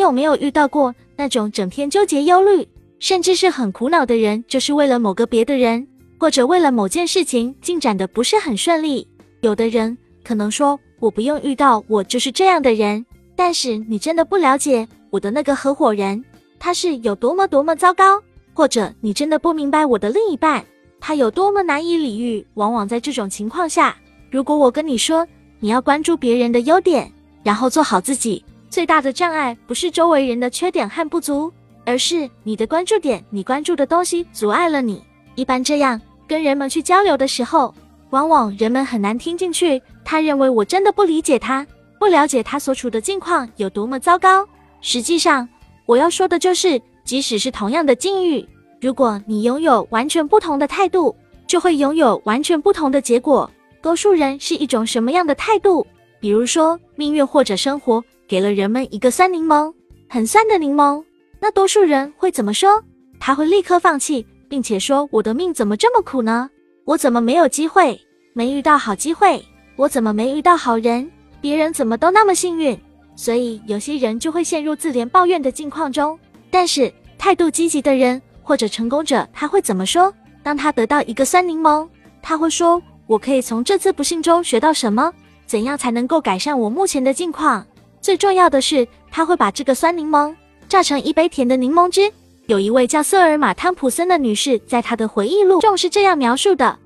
有没有遇到过那种整天纠结、忧虑，甚至是很苦恼的人，就是为了某个别的人，或者为了某件事情进展的不是很顺利？有的人可能说我不用遇到我就是这样的人，但是你真的不了解我的那个合伙人他是有多么多么糟糕，或者你真的不明白我的另一半他有多么难以理喻。往往在这种情况下，如果我跟你说你要关注别人的优点，然后做好自己，最大的障碍不是周围人的缺点和不足，而是你的关注点，你关注的东西阻碍了你。一般这样跟人们去交流的时候。往往人们很难听进去，他认为我真的不理解他，不了解他所处的境况有多么糟糕。实际上，我要说的就是，即使是同样的境遇，如果你拥有完全不同的态度，就会拥有完全不同的结果。多数人是一种什么样的态度？比如说，命运或者生活给了人们一个酸柠檬，很酸的柠檬，那多数人会怎么说？他会立刻放弃，并且说：“我的命怎么这么苦呢？”我怎么没有机会？没遇到好机会？我怎么没遇到好人？别人怎么都那么幸运？所以有些人就会陷入自怜抱怨的境况中。但是态度积极的人或者成功者，他会怎么说？当他得到一个酸柠檬，他会说：“我可以从这次不幸中学到什么？怎样才能够改善我目前的境况？最重要的是，他会把这个酸柠檬榨成一杯甜的柠檬汁。”有一位叫瑟尔玛·汤普森的女士，在她的回忆录中是这样描述的：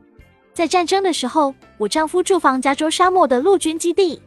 在战争的时候，我丈夫住房加州沙漠的陆军基地。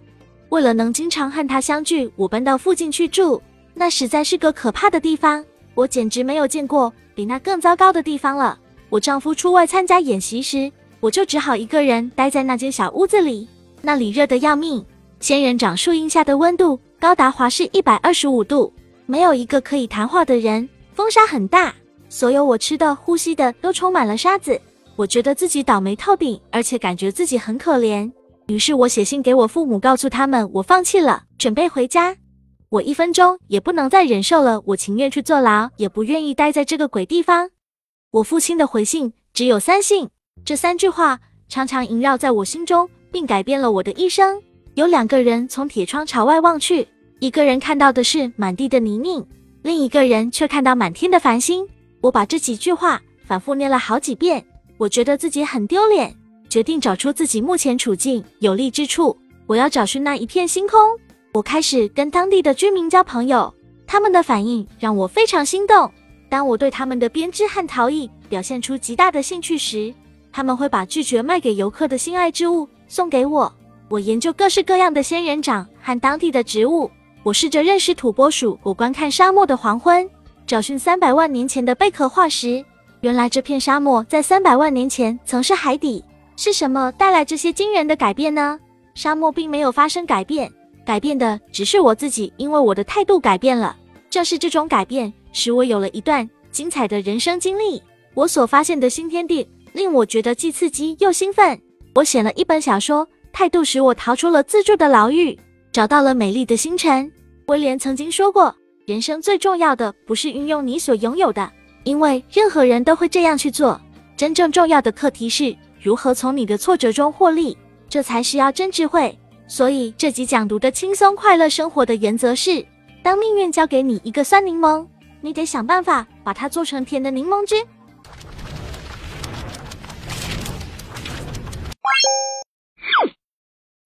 为了能经常和他相聚，我搬到附近去住。那实在是个可怕的地方，我简直没有见过比那更糟糕的地方了。我丈夫出外参加演习时，我就只好一个人待在那间小屋子里。那里热得要命，仙人掌树荫下的温度高达华氏一百二十五度，没有一个可以谈话的人。风沙很大，所有我吃的、呼吸的都充满了沙子。我觉得自己倒霉透顶，而且感觉自己很可怜。于是我写信给我父母，告诉他们我放弃了，准备回家。我一分钟也不能再忍受了，我情愿去坐牢，也不愿意待在这个鬼地方。我父亲的回信只有三信，这三句话常常萦绕在我心中，并改变了我的一生。有两个人从铁窗朝外望去，一个人看到的是满地的泥泞。另一个人却看到满天的繁星。我把这几句话反复念了好几遍，我觉得自己很丢脸，决定找出自己目前处境有利之处。我要找寻那一片星空。我开始跟当地的居民交朋友，他们的反应让我非常心动。当我对他们的编织和陶艺表现出极大的兴趣时，他们会把拒绝卖给游客的心爱之物送给我。我研究各式各样的仙人掌和当地的植物。我试着认识土拨鼠，我观看沙漠的黄昏，找寻三百万年前的贝壳化石。原来这片沙漠在三百万年前曾是海底。是什么带来这些惊人的改变呢？沙漠并没有发生改变，改变的只是我自己，因为我的态度改变了。正是这种改变，使我有了一段精彩的人生经历。我所发现的新天地令我觉得既刺激又兴奋。我写了一本小说，态度使我逃出了自助的牢狱，找到了美丽的星辰。威廉曾经说过：“人生最重要的不是运用你所拥有的，因为任何人都会这样去做。真正重要的课题是如何从你的挫折中获利，这才是要真智慧。”所以这集讲读的轻松快乐生活的原则是：当命运交给你一个酸柠檬，你得想办法把它做成甜的柠檬汁。